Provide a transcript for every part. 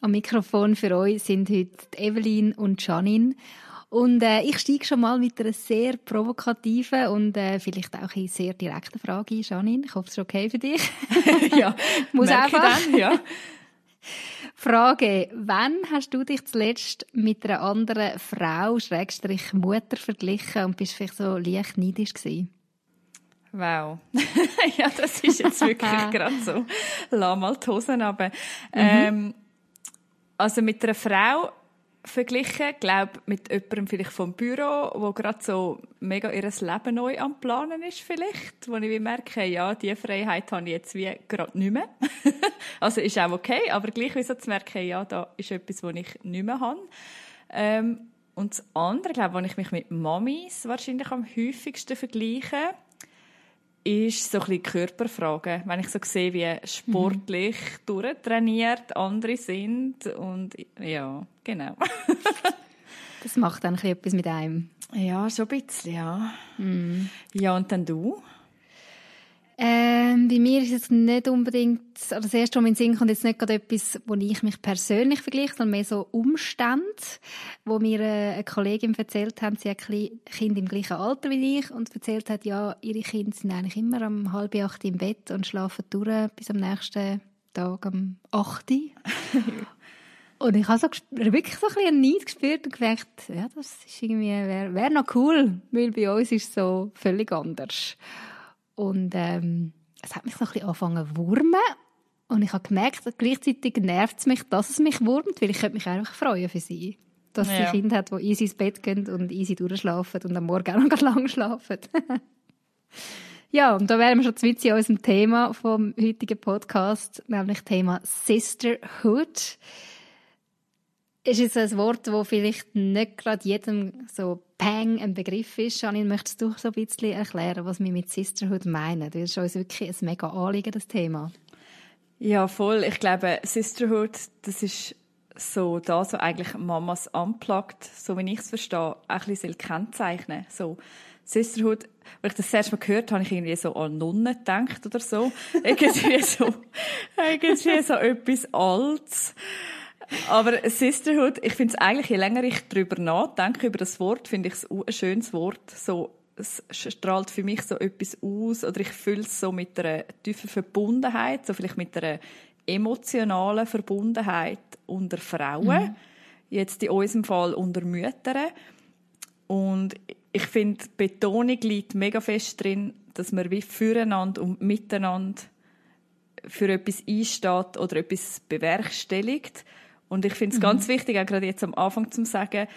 Am Mikrofon für euch sind heute Evelyn und Janine. Und äh, ich steige schon mal mit einer sehr provokativen und äh, vielleicht auch eine sehr direkten Frage ein, Janine. Ich hoffe, es ist okay für dich. ja, muss einfach. Dann, ja. Frage: Wann hast du dich zuletzt mit einer anderen Frau, Schrägstrich Mutter, verglichen und bist vielleicht so leicht neidisch gewesen? Wow. ja, das ist jetzt wirklich gerade so. Lass mal die Hosen runter. Mhm. Ähm, also mit einer Frau verglichen, glaube mit jemandem vielleicht vom Büro, wo gerade so mega ihr Leben neu am Planen ist vielleicht, wo ich merke, ja, diese Freiheit habe ich jetzt wie gerade nicht mehr. also ist auch okay, aber gleich wie so zu merken, ja, da ist etwas, was ich nicht mehr habe. Ähm, und das andere, glaube wo ich mich mit Mamis wahrscheinlich am häufigsten vergleiche, ist so ein bisschen Körperfragen. Wenn ich so sehe, wie sportlich mhm. durchtrainiert andere sind und ja, genau. das macht dann etwas mit einem. Ja, schon ein bisschen, ja. Mhm. Ja, und dann du? Ähm, bei mir ist es nicht unbedingt, also das erste, was mir in den Sinn kommt, jetzt nicht gerade etwas, wo ich mich persönlich vergleiche, sondern mehr so Umstände, wo mir äh, eine Kollegin erzählt hat, sie hat Kinder im gleichen Alter wie ich und erzählt hat, ja, ihre Kinder sind eigentlich immer um halb acht im Bett und schlafen durch bis am nächsten Tag um acht. Und ich habe so wirklich so ein bisschen Neid gespürt und gedacht, ja, das ist irgendwie, wäre wär noch cool, weil bei uns ist es so völlig anders. Und ähm, es hat mich so ein bisschen angefangen zu wurmen. Und ich habe gemerkt, gleichzeitig nervt es mich, dass es mich wurmt, weil ich könnte mich einfach freuen für sie. Dass ja. sie Kinder hat, die easy ins Bett gehen und easy durchschlafen und am Morgen auch noch lang schlafen. ja, und da wären wir schon zwitz in unserem Thema vom heutigen Podcast, nämlich Thema Sisterhood ist es ein Wort, das vielleicht nicht gerade jedem so Pang ein Begriff ist. Janine, möchtest du so ein bisschen erklären, was wir mit Sisterhood meinen? Das ist uns wirklich ein mega Anliegen, das Thema. Ja, voll. Ich glaube, Sisterhood, das ist so das, was eigentlich Mamas unplugged, so wie ich es verstehe, ein bisschen kennzeichnen So, Sisterhood, als ich das erste Mal gehört habe, habe ich irgendwie so an Nonnen gedacht oder so. irgendwie so, irgendwie so etwas Altes. Aber Sisterhood, ich finde es eigentlich, je länger ich darüber nachdenke, über das Wort, finde ich es ein schönes Wort. So, es strahlt für mich so etwas aus, oder ich fühle es so mit einer tiefen Verbundenheit, so vielleicht mit einer emotionalen Verbundenheit unter Frauen. Mhm. Jetzt in unserem Fall unter Müttern. Und ich finde, die Betonung liegt mega fest drin, dass man wie füreinander und miteinander für etwas einsteht oder etwas bewerkstelligt. Und ich finde es mhm. ganz wichtig, auch gerade jetzt am Anfang zu sagen,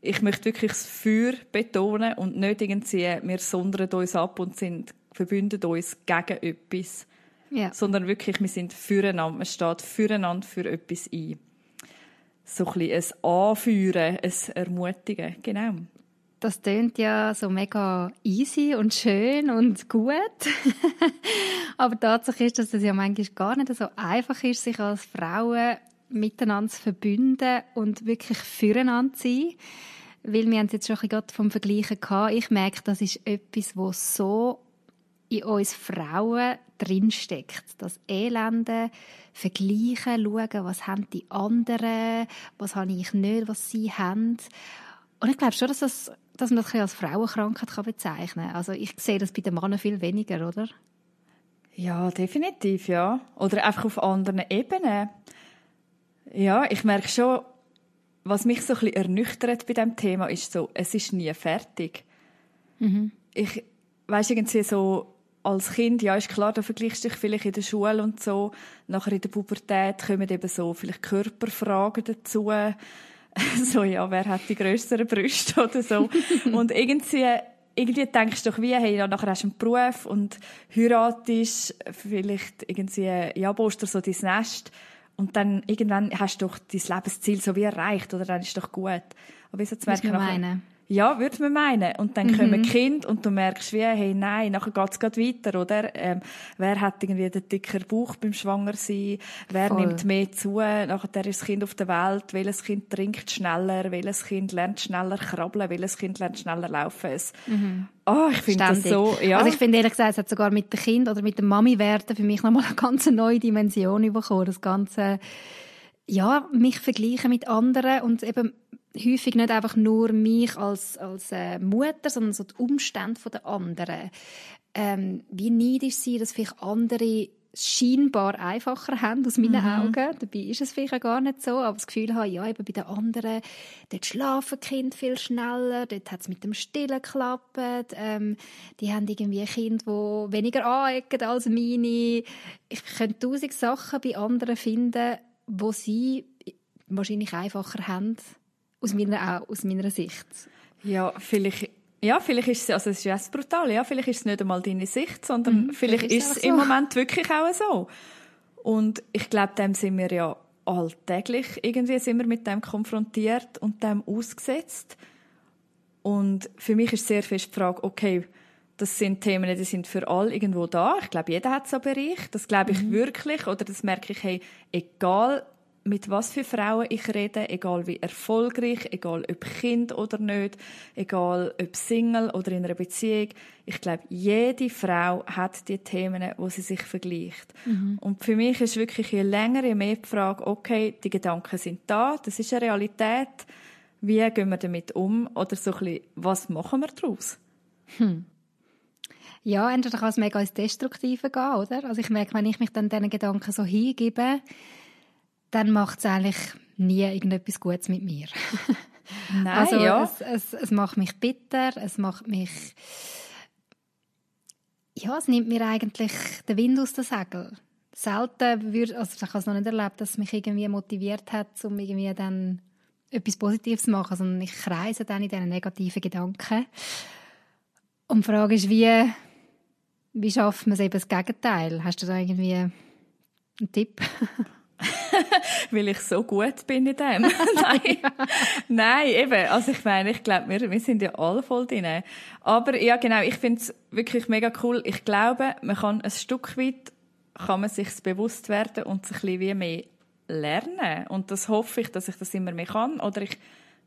ich möchte wirklich das Feuer betonen und nicht irgendwie, wir sondern uns ab und sind, verbünden uns gegen etwas. Ja. Sondern wirklich, wir sind füreinander, man steht füreinander für etwas ein. So ein bisschen ein Anführen, ein Ermutigen, genau. Das klingt ja so mega easy und schön und gut. Aber Tatsache ist, dass es ja manchmal gar nicht so einfach ist, sich als Frauen miteinander zu verbünden und wirklich füreinander zu sein. Weil wir haben jetzt schon gerade vom Vergleichen gehabt. Ich merke, das ist etwas, was so in uns Frauen drinsteckt. Das Elende, vergleichen, schauen, was haben die anderen, was habe ich nicht, was sie haben. Und ich glaube schon, dass, das, dass man das als Frauenkrankheit bezeichnen kann. Also ich sehe das bei den Männern viel weniger, oder? Ja, definitiv, ja. Oder einfach auf anderen Ebenen. Ja, ich merke schon, was mich so ein bisschen ernüchtert bei dem Thema ist so, es ist nie fertig. Mhm. Ich weiß irgendwie so als Kind, ja, ist klar, da vergleichst du dich vielleicht in der Schule und so. Nachher in der Pubertät kommen eben so vielleicht Körperfragen dazu. so, ja, wer hat die grösseren Brüste oder so. und irgendwie, irgendwie denkst du doch wie, hey, ja, nachher hast du einen Beruf und heiratest, vielleicht irgendwie, ja, baust du so dein Nest. Und dann irgendwann hast du doch dein Lebensziel so wie erreicht oder dann ist doch gut. Aber wieso zu merken, meinen? Ja, würde man meinen. Und dann mhm. kommen Kind und du merkst wie, hey, nein, nachher geht's grad weiter, oder? Ähm, wer hat irgendwie den dicker Bauch beim Schwangersein? Wer Voll. nimmt mehr zu? Nachher ist das Kind auf der Welt. Welches Kind trinkt schneller? Welches Kind lernt schneller krabbeln? Welches Kind lernt schneller laufen? Mhm. Oh, ich finde das so, ja. Also ich finde ehrlich gesagt, es hat sogar mit dem Kind oder mit dem Mami werden für mich nochmal eine ganz neue Dimension bekommen. Das ganze, ja, mich vergleichen mit anderen und eben häufig nicht einfach nur mich als, als äh, Mutter, sondern so die Umstände der anderen. Ähm, wie neidisch sie, dass vielleicht andere scheinbar einfacher haben aus meinen mhm. Augen. Dabei ist es vielleicht gar nicht so, aber das Gefühl habe, ja, eben bei den anderen, dort schlafen Kind viel schneller, dort hat es mit dem Stillen geklappt, ähm, die haben irgendwie ein Kind, die weniger anecken als meine. Ich könnte tausend Sachen bei anderen finden, wo sie wahrscheinlich einfacher haben aus meiner, aus meiner Sicht. Ja, vielleicht, ja, vielleicht ist es, also es ist ja brutal, ja, vielleicht ist es nicht einmal deine Sicht, sondern mhm, vielleicht, vielleicht, ist es so. im Moment wirklich auch so. Und ich glaube, dem sind wir ja alltäglich irgendwie sind wir mit dem konfrontiert und dem ausgesetzt. Und für mich ist sehr fest die Frage, okay, das sind Themen, die sind für alle irgendwo da. Ich glaube, jeder hat so einen Bereich. Das glaube ich mhm. wirklich. Oder das merke ich, hey, egal mit was für Frauen ich rede, egal wie erfolgreich, egal ob Kind oder nicht, egal ob Single oder in einer Beziehung. Ich glaube, jede Frau hat die Themen, wo sie sich vergleicht. Mhm. Und für mich ist wirklich je länger, je mehr die Frage, okay, die Gedanken sind da, das ist eine Realität. Wie gehen wir damit um? Oder so ein bisschen, was machen wir daraus? Hm. Ja, entweder kann es mega ins Destruktive gehen, oder? Also ich merke, wenn ich mich dann diesen Gedanken so hingebe, dann macht es eigentlich nie irgendetwas Gutes mit mir. Nein, also ja. es, es, es macht mich bitter, es macht mich ja, es nimmt mir eigentlich den Wind aus den Segeln. Selten würde, also ich habe es noch nicht erlebt, dass es mich irgendwie motiviert hat, um irgendwie dann etwas Positives zu machen, sondern ich kreise dann in diesen negativen Gedanken. Und die Frage ist, wie, wie schafft man es eben das Gegenteil? Hast du da irgendwie einen Tipp? weil ich so gut bin in dem. Nein. Nein, eben. Also ich meine, ich glaube, wir, wir sind ja alle voll drin. Aber ja, genau, ich finde es wirklich mega cool. Ich glaube, man kann ein Stück weit, kann man sich bewusst werden und sich ein bisschen wie mehr lernen. Und das hoffe ich, dass ich das immer mehr kann. Oder ich,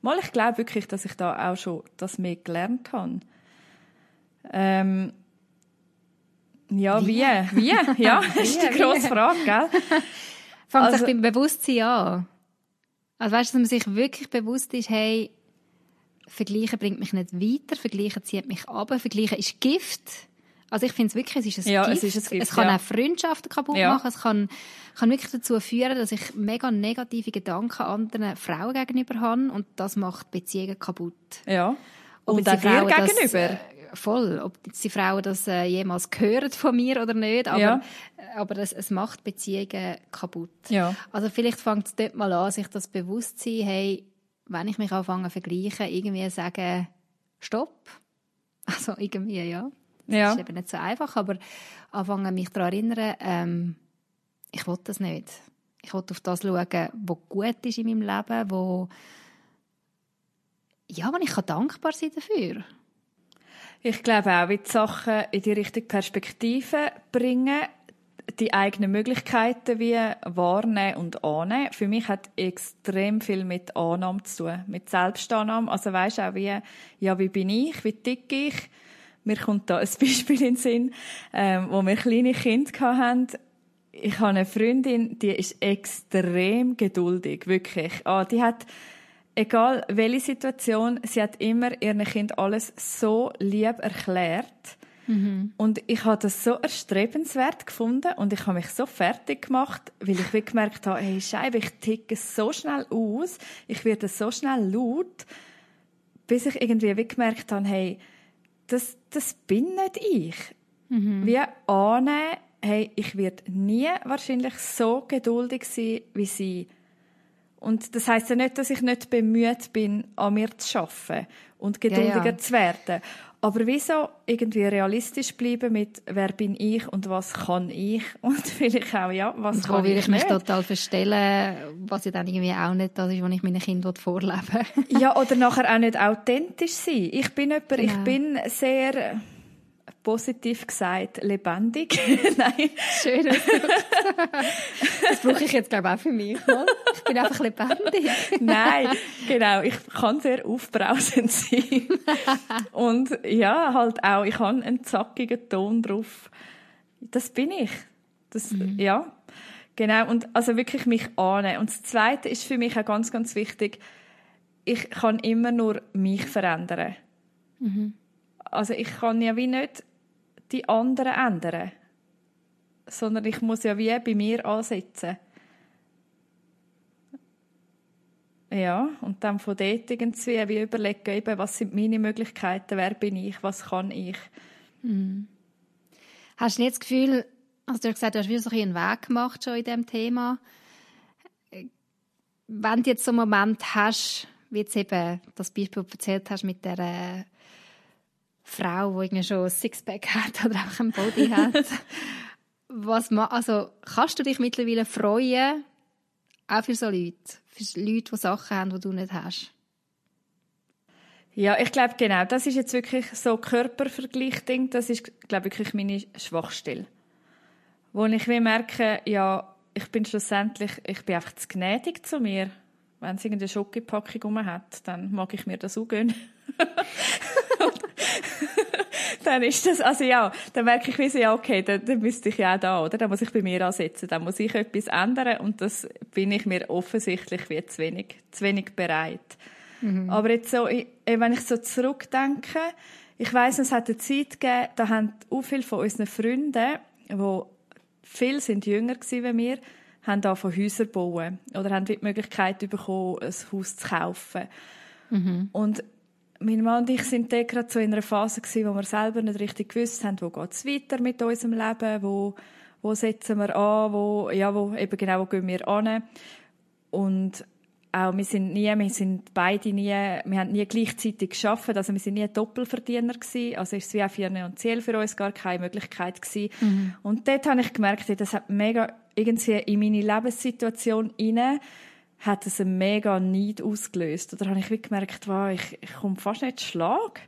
mal, ich glaube wirklich, dass ich da auch schon das mehr gelernt habe. Ähm, ja, wie? Wie? wie? Ja, das ist die grosse Frage, gell? Fängt also, sich beim Bewusstsein an. Also weißt du, dass man sich wirklich bewusst ist, hey, Vergleichen bringt mich nicht weiter, Vergleichen zieht mich ab, Vergleichen ist Gift. Also ich finde es wirklich, es ist ein ja, Gift. Es, ist ein Gift, es kann ja. auch Freundschaften kaputt ja. machen. Es kann, kann wirklich dazu führen, dass ich mega negative Gedanken anderen Frauen gegenüber habe und das macht Beziehungen kaputt. Ja. Und, und auch dir gegenüber. Das, voll. Ob die Frauen das äh, jemals gehört von mir oder nicht, aber, ja. aber es, es macht Beziehungen kaputt. Ja. Also vielleicht fängt es dort mal an, sich das bewusst zu sein, hey, wenn ich mich anfange zu vergleichen, irgendwie sagen, stopp. Also irgendwie, ja. Das ja. ist eben nicht so einfach, aber anfangen mich daran erinnern, ähm, ich will das nicht. Ich will auf das schauen, was gut ist in meinem Leben, wo ja, wo ich dankbar sein dafür. Ich glaube auch, wie die Sachen in die richtige Perspektive bringen, die eigenen Möglichkeiten wie wahrnehmen und annehmen. Für mich hat extrem viel mit Annahme zu tun, mit Selbstannahme. Also weisst auch wie, ja, wie bin ich, wie tick ich? Mir kommt da ein Beispiel in den Sinn, ähm, wo wir kleine Kinder hatten. Ich habe eine Freundin, die ist extrem geduldig, wirklich. Ah, die hat egal welche Situation, sie hat immer ihren Kind alles so lieb erklärt. Mhm. Und ich habe das so erstrebenswert gefunden und ich habe mich so fertig gemacht, weil ich gemerkt habe, hey Scheibe, ich ticke so schnell aus, ich werde so schnell laut, bis ich irgendwie wie gemerkt habe, hey, das, das bin nicht ich. Mhm. Wie annehmen, hey, ich werde nie wahrscheinlich so geduldig sein wie sie Und das heißt ja nicht, dass ich nicht bemüht bin, an mir zu arbeiten und geduldiger ja, ja. zu werden. Aber wieso irgendwie realistisch bleiben mit, wer bin ich und was kann ich? Und vielleicht auch, ja, was und kann will ich, ich mich total verstellen, was ja dann irgendwie auch nicht das ist, was ich meinen Kindern vorleben Ja, oder nachher auch nicht authentisch sein. Ich bin jemand, genau. ich bin sehr positiv gesagt lebendig. Nein. Schön. das brauche ich jetzt, glaube ich, auch für mich. Oder? Ich bin einfach lebendig. Nein, genau. Ich kann sehr aufbrausend sein. Und ja, halt auch, ich habe einen zackigen Ton drauf. Das bin ich. Das, mhm. ja. Genau. Und also wirklich mich annehmen. Und das Zweite ist für mich auch ganz, ganz wichtig. Ich kann immer nur mich verändern. Mhm. Also ich kann ja wie nicht die anderen ändern, sondern ich muss ja wie bei mir ansetzen. Ja, und dann von dort irgendwie wie überlegen, eben, was sind meine Möglichkeiten, wer bin ich, was kann ich. Mhm. Hast du nicht das Gefühl, also du hast gesagt, du hast wieder so einen Weg gemacht schon in diesem Thema. Wenn du jetzt so einen Moment hast, wie jetzt eben das Beispiel erzählt hast mit der Frau, die irgendwie schon ein Sixpack hat oder einfach ein Body hat. Was also kannst du dich mittlerweile freuen, auch für so Leute, für Leute, die Sachen haben, die du nicht hast? Ja, ich glaube genau, das ist jetzt wirklich so Körpervergleich-Ding, das ist, glaube ich, wirklich meine Schwachstelle. Wo ich wie merke, ja, ich bin schlussendlich, ich bin einfach zu gnädig zu mir. Wenn es irgendeine Schokopackung hat, dann mag ich mir das auch gönnen. dann ist das, also ja, dann merke ich wie so, ja, okay, dann, dann müsste ich ja auch da, oder? Dann muss ich bei mir ansetzen, dann muss ich etwas ändern und das bin ich mir offensichtlich wie zu wenig, zu wenig bereit. Mhm. Aber jetzt so, wenn ich so zurückdenke, ich weiss, es hat eine Zeit gegeben, da haben auch viele von unseren Freunden, die viel sind jünger gewesen wie wir, haben da von Häuser bauen oder haben die Möglichkeit bekommen, ein Haus zu kaufen. Mhm. Und mein Mann und ich sind da gerade so in einer Phase gewesen, wo wir selber nicht richtig gewusst haben, wo geht es weiter mit unserem Leben, wo, wo setzen wir an, wo, ja, wo, eben genau, wo gehen wir an. Und auch, wir sind nie, wir sind beide nie, wir haben nie gleichzeitig geschafft, also wir sind nie Doppelverdiener gewesen, also ist es wie auch finanziell für uns gar keine Möglichkeit gewesen. Mhm. Und dort habe ich gemerkt, das hat mega irgendwie in meine Lebenssituation hinein hat es einen mega Neid ausgelöst. Oder habe ich wie gemerkt, wow, ich, ich komme fast nicht zu Schlag.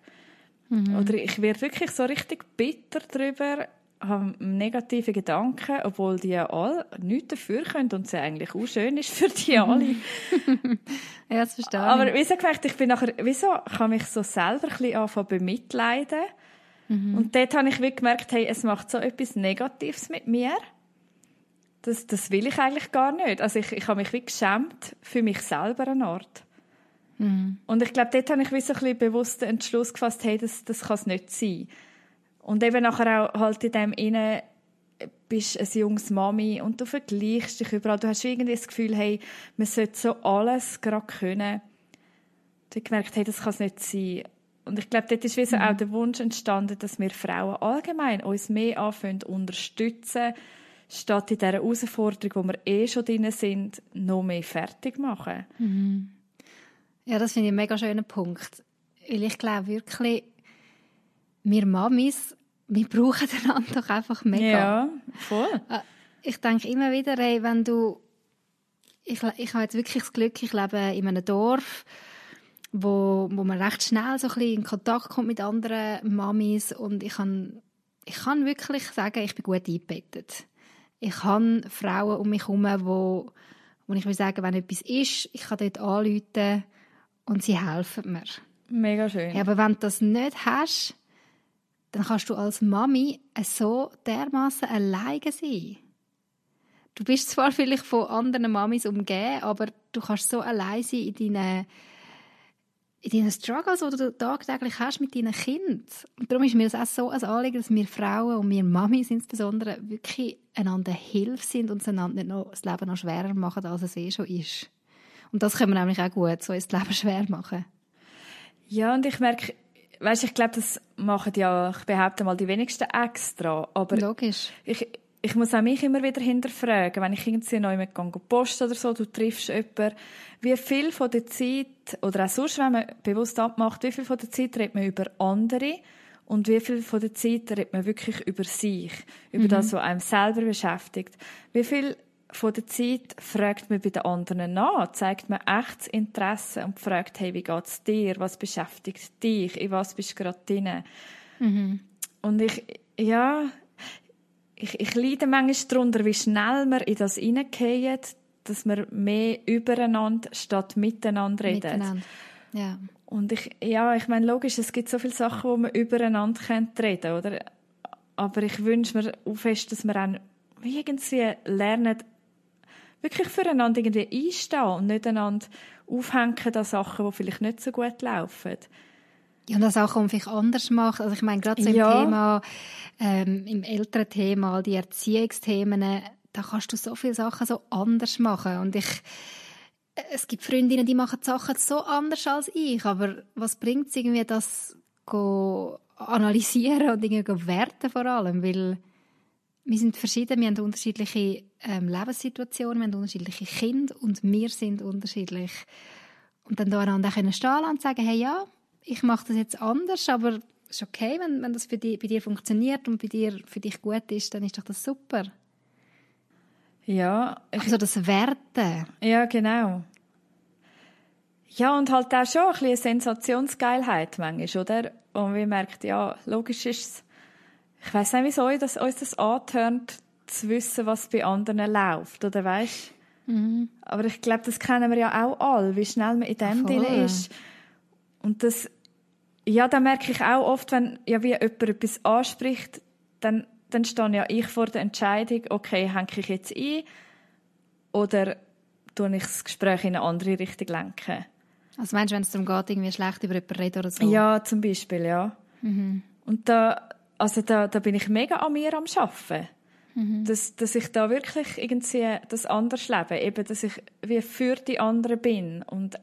Mhm. Oder ich werde wirklich so richtig bitter darüber, habe negative Gedanken, obwohl die ja alle nichts dafür können und es eigentlich auch schön ist für die mhm. alle. ja, das verstehe ich. Aber wieso gemerkt, ich bin nachher, wieso kann mich so selber ein bisschen anfangen bemitleiden? Mhm. Und dort habe ich wie gemerkt, hey, es macht so etwas Negatives mit mir das, das will ich eigentlich gar nicht. Also ich, ich habe mich wie geschämt für mich selber an Ort. Mhm. Und ich glaube, dort habe ich wie so ein bisschen bewusst den Entschluss gefasst, hey, das, das kann es nicht sein. Und eben nachher auch halt in dem Innen bist ein junges Mami und du vergleichst dich überall. Du hast irgendwie das Gefühl, hey, man sollte so alles gerade können. Du hast gemerkt, hey, das kann es nicht sein. Und ich glaube, dort ist wie so mhm. auch der Wunsch entstanden, dass wir Frauen allgemein uns mehr anfangen unterstützen, statt in dieser Herausforderung, wo wir eh schon drin sind, noch mehr fertig machen. Mhm. Ja, das finde ich einen mega schönen Punkt. Weil ich glaube wirklich, wir Mamis, wir brauchen einander doch einfach mega. Ja, voll. Äh, ich denke immer wieder, hey, wenn du, ich, ich habe jetzt wirklich das Glück, ich lebe in einem Dorf, wo, wo man recht schnell so ein bisschen in Kontakt kommt mit anderen Mamis und ich kann, ich kann wirklich sagen, ich bin gut eingebettet ich habe Frauen um mich herum, wo, wo ich will sagen, wenn etwas ist, ich kann dort anrufen und sie helfen mir. Mega schön. Ja, aber wenn du das nicht hast, dann kannst du als Mami so dermaßen alleine sein. Du bist zwar vielleicht von anderen Mamis umgeben, aber du kannst so allein sein in deinen in deinen Struggles, die du tagtäglich hast mit deinen Kindern. Und darum ist mir das auch so ein Anliegen, dass wir Frauen und wir Mamis insbesondere wirklich einander Hilfe sind und einander nicht noch das Leben noch schwerer machen, als es eh schon ist. Und das können wir nämlich auch gut, so ist das Leben schwer machen. Ja, und ich merke, weißt, ich glaube, das machen ja, ich behaupte mal, die wenigsten extra. Aber Logisch. Ich, ich muss auch mich immer wieder hinterfragen, wenn ich irgendwie neu mit Post oder so, du triffst jemanden, wie viel von der Zeit, oder auch sonst, wenn man bewusst abmacht, wie viel von der Zeit redet man über andere und wie viel von der Zeit redet man wirklich über sich, über mhm. das, was einem selber beschäftigt. Wie viel von der Zeit fragt man bei den anderen nach, zeigt man echtes Interesse und fragt, hey, wie geht's dir, was beschäftigt dich, in was bist du gerade drin? Mhm. Und ich, ja, ich, ich leide manchmal darunter, wie schnell wir in das hineingehen, dass wir mehr übereinander statt miteinander reden. Miteinander. Ja. Und ich, ja, ich meine, logisch, es gibt so viele Sachen, wo man übereinander reden oder? Aber ich wünsche mir auch fest, dass wir auch irgendwie lernen, wirklich füreinander irgendwie einstehen und nicht einander aufhängen an Sachen, die vielleicht nicht so gut laufen. Ja, und das auch vielleicht anders macht. Also ich meine, gerade so im ja. Thema, ähm, im älteren Thema, die Erziehungsthemen, da kannst du so viele Sachen so anders machen. Und ich, es gibt Freundinnen, die machen die Sachen so anders als ich, aber was bringt es irgendwie, das analysieren und irgendwie werten vor allem, weil wir sind verschieden, wir haben unterschiedliche ähm, Lebenssituationen, wir haben unterschiedliche Kinder und wir sind unterschiedlich. Und dann da einander stehen und sagen, hey ja, ich mache das jetzt anders, aber es ist okay, wenn, wenn das für die, bei dir funktioniert und bei dir für dich gut ist, dann ist doch das super. Ja. Ich, also das Werten. Ja, genau. Ja, und halt auch schon ein bisschen Sensationsgeilheit manchmal, oder? Und wir merken, ja, logisch ist es, ich weiß nicht, wieso das, uns das antönt, zu wissen, was bei anderen läuft, oder weißt? Mhm. Aber ich glaube, das kennen wir ja auch alle, wie schnell man in dem drin ist. Und das, ja, da merke ich auch oft, wenn ja wie jemand etwas anspricht, dann, dann stehe ja ich vor der Entscheidung, okay, hänge ich jetzt ein oder tue ich das Gespräch in eine andere Richtung lenken. Also meinst du, wenn es darum geht, irgendwie schlecht über jemanden reden oder so? Ja, zum Beispiel, ja. Mhm. Und da, also da, da bin ich mega an mir am Arbeiten. Mhm. Dass, dass ich da wirklich irgendwie das anders lebe. Eben, dass ich wie für die anderen bin. Und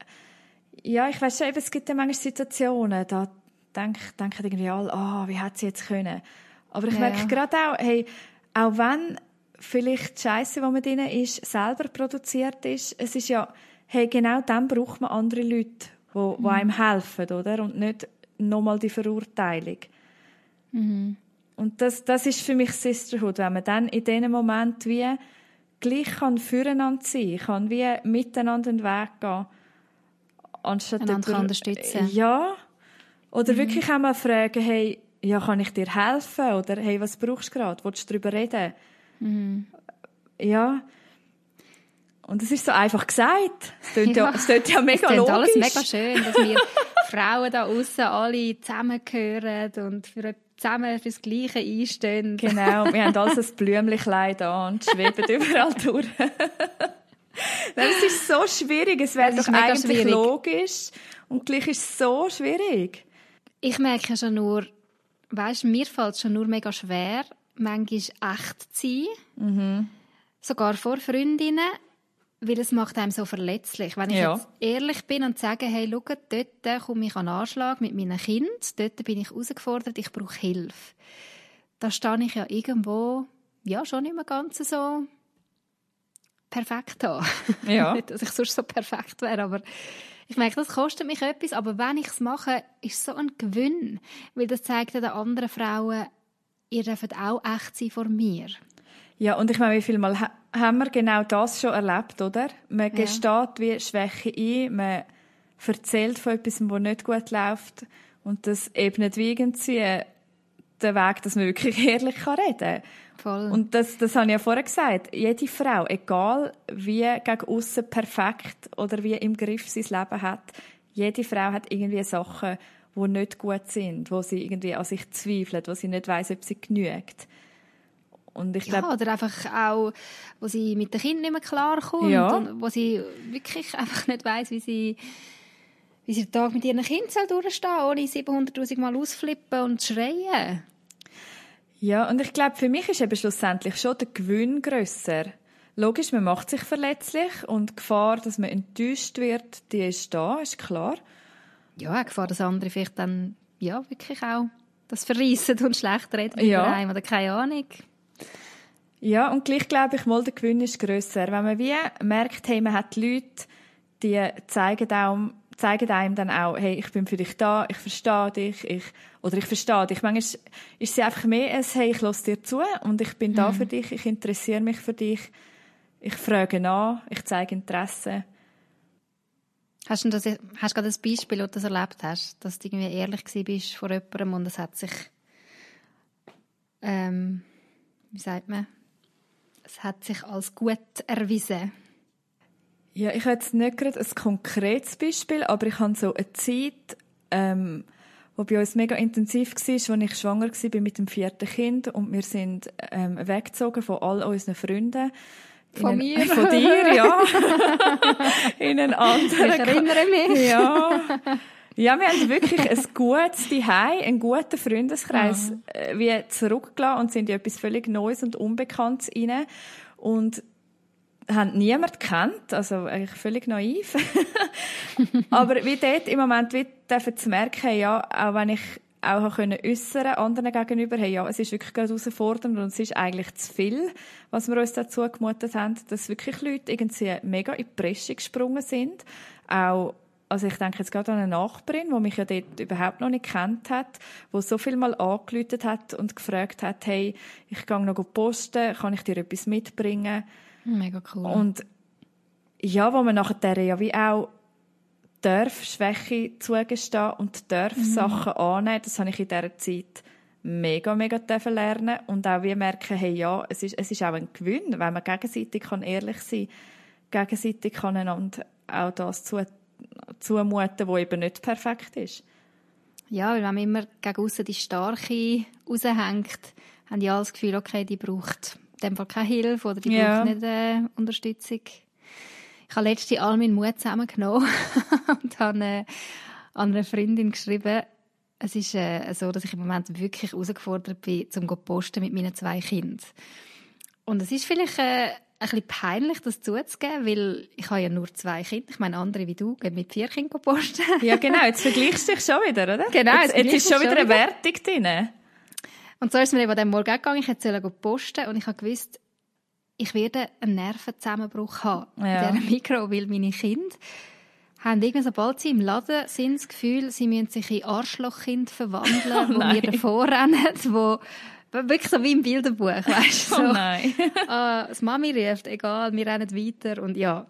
ja, ich weiß schon, es gibt ja manchmal Situationen, da denken, denken irgendwie alle, oh, wie hat sie jetzt können? Aber ich ja. merke gerade auch, hey, auch wenn vielleicht die Scheiße, die man drin ist, selber produziert ist, es ist ja, hey, genau dann braucht man andere Leute, die, mhm. die einem helfen, oder? Und nicht nochmal die Verurteilung. Mhm. Und das, das ist für mich Sisterhood, wenn man dann in diesem Moment wie gleich kann füreinander sein, kann wie miteinander den Weg gehen anstatt über, unterstützen. Ja. Oder mhm. wirklich einmal fragen, hey, ja, kann ich dir helfen? Oder hey, was brauchst du gerade? Willst du darüber reden? Mhm. Ja. Und es ist so einfach gesagt. Es klingt ja, ja, es ja mega es logisch. alles mega schön, dass wir Frauen da außen alle zusammengehören und für zusammen fürs Gleiche einstehen. Genau, wir haben alles ein Blümchenkleid an und schweben überall durch. Es ist so schwierig. Es wäre doch eigentlich schwierig. logisch. Und gleich ist es so schwierig. Ich merke schon nur, weißt, mir fällt es schon nur mega schwer, manchmal echt zu sein. Mhm. Sogar vor Freundinnen, weil es macht einem so verletzlich. Wenn ich ja. jetzt ehrlich bin und sage, hey, schau, dort komme ich an Anschlag mit meinen Kindern, dort bin ich herausgefordert, ich brauche Hilfe. Da stehe ich ja irgendwo, ja, schon immer ganz so perfekt haben. Ja. Nicht, dass ich sonst so perfekt wäre, aber ich merke, das kostet mich etwas, aber wenn ich es mache, ist es so ein Gewinn, weil das zeigt den anderen Frauen, ihr dürft auch echt sein vor mir. Ja, und ich meine, wie viel Mal haben wir genau das schon erlebt, oder? Man ja. gesteht wie Schwäche ein, man erzählt von etwas, was nicht gut läuft und das ebnet wie irgendwie den Weg, dass man wirklich ehrlich reden kann. Voll. Und das, das habe ich ja vorher gesagt. Jede Frau, egal wie gegen außen perfekt oder wie im Griff sein Leben hat, jede Frau hat irgendwie Sachen, die nicht gut sind, wo sie irgendwie an sich zweifelt, wo sie nicht weiß, ob sie genügt. Und ich glaub, ja, oder einfach auch, wo sie mit den Kindern nicht mehr klarkommt ja. und wo sie wirklich einfach nicht weiß, wie sie wie sie den Tag mit ihren Kindern durchstehen ohne 700'000 Mal ausflippen und schreien. Ja, und ich glaube, für mich ist eben schlussendlich schon der Gewinn grösser. Logisch, man macht sich verletzlich und die Gefahr, dass man enttäuscht wird, die ist da, ist klar. Ja, die Gefahr, dass andere vielleicht dann ja, wirklich auch das verreissen und schlecht reden ja. einem oder keine Ahnung. Ja, und gleich glaube ich mal, der Gewinn ist grösser. Wenn man wie merkt, hey, man hat Leute, die zeigen einem, zeigen einem dann auch, hey, ich bin für dich da, ich verstehe dich, ich, oder ich verstehe dich. Manchmal ist, ist sie einfach mehr als, hey, ich lasse dir zu und ich bin mhm. da für dich, ich interessiere mich für dich, ich frage nach, ich zeige Interesse. Hast du, das, hast du gerade ein Beispiel, wo du das erlebt hast, dass du irgendwie ehrlich bist vor jemandem und es hat sich, ähm, wie sagt man, es hat sich als gut erwiesen? Ja, ich habe jetzt nicht gerade ein konkretes Beispiel, aber ich habe so eine Zeit, ähm, wo bei uns mega intensiv war, als ich schwanger war mit dem vierten Kind und wir sind ähm, weggezogen von all unseren Freunden. Von einen, mir? Von dir, ja. in einen anderen. Ich erinnere mich. Ja. Ja, wir haben wirklich ein gutes Zuhause, einen guten Freundeskreis ja. Äh, wie zurückgelassen und sind in etwas völlig Neues und Unbekanntes rein. Und haben niemand kennt, also eigentlich völlig naiv. Aber wie dort im Moment wie dürfen zu merken, ja, auch wenn ich auch können äußern anderen gegenüber, hey, ja, es ist wirklich gerade herausfordernd und es ist eigentlich zu viel, was wir uns dazu gemutet haben, dass wirklich Leute irgendwie mega in die Presse gesprungen sind. Auch, also ich denke jetzt gerade an eine Nachbarin, die mich ja dort überhaupt noch nicht kennt hat, die so viel mal angelötet hat und gefragt hat, hey, ich gehe noch posten, kann ich dir etwas mitbringen? Mega cool. Und ja, wo man nachher ja wie auch darf Schwäche zugestehen und darf mhm. Sachen annehmen, das habe ich in dieser Zeit mega, mega lernen und auch wie merken, hey, ja, es ist, es ist auch ein Gewinn, wenn man gegenseitig kann ehrlich sein kann, gegenseitig kann einander auch das zu, zumuten, was eben nicht perfekt ist. Ja, weil wenn man immer gegen aussen die Starke raushängt, haben die alle das Gefühl, okay, die braucht dem Fall keine Hilfe oder die ja. braucht nicht äh, Unterstützung. Ich habe letztens all meinen Mut zusammengenommen und habe äh, an eine Freundin geschrieben, es ist äh, so, dass ich im Moment wirklich herausgefordert bin, zum posten mit meinen zwei Kindern. Und es ist vielleicht äh, ein bisschen peinlich, das zuzugeben, weil ich habe ja nur zwei Kinder. Ich meine, andere wie du gehen mit vier Kindern posten. ja, genau. Jetzt vergleichst du dich schon wieder, oder? Genau. Jetzt, jetzt ist schon wieder eine Wertung drin. Und so ist es mir eben an diesem Morgen gegangen. Ich hätte posten und ich habe gewusst, ich werde einen Nervenzusammenbruch haben ja. in diesem Mikro, weil meine Kinder haben irgendwie, sobald sie im Laden sind, das Gefühl, sie müssen sich in Arschlochkind verwandeln, oh wo wir davor rennen, wo wirklich so wie im Bilderbuch, weißt du? So, oh nein. ah, das Mami ruft, egal, wir rennen weiter und ja.